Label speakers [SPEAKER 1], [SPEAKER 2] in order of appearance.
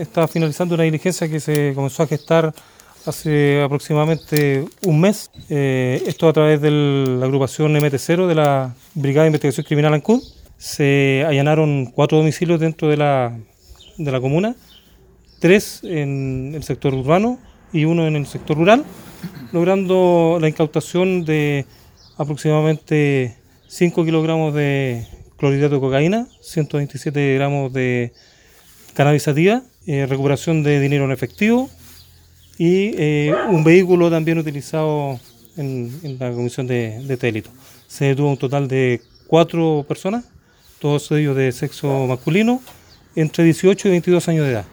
[SPEAKER 1] Está finalizando una diligencia que se comenzó a gestar hace aproximadamente un mes. Eh, esto a través de la agrupación MT0 de la Brigada de Investigación Criminal Ancud. Se allanaron cuatro domicilios dentro de la, de la comuna, tres en el sector urbano y uno en el sector rural, logrando la incautación de aproximadamente 5 kilogramos de clorhidrato de cocaína, 127 gramos de cannabis sativa eh, recuperación de dinero en efectivo y eh, un vehículo también utilizado en, la comisión de, de. Se detuvo un total de cuatro personas, todos ellos de sexo masculino, entre 18 y 22 años de edad.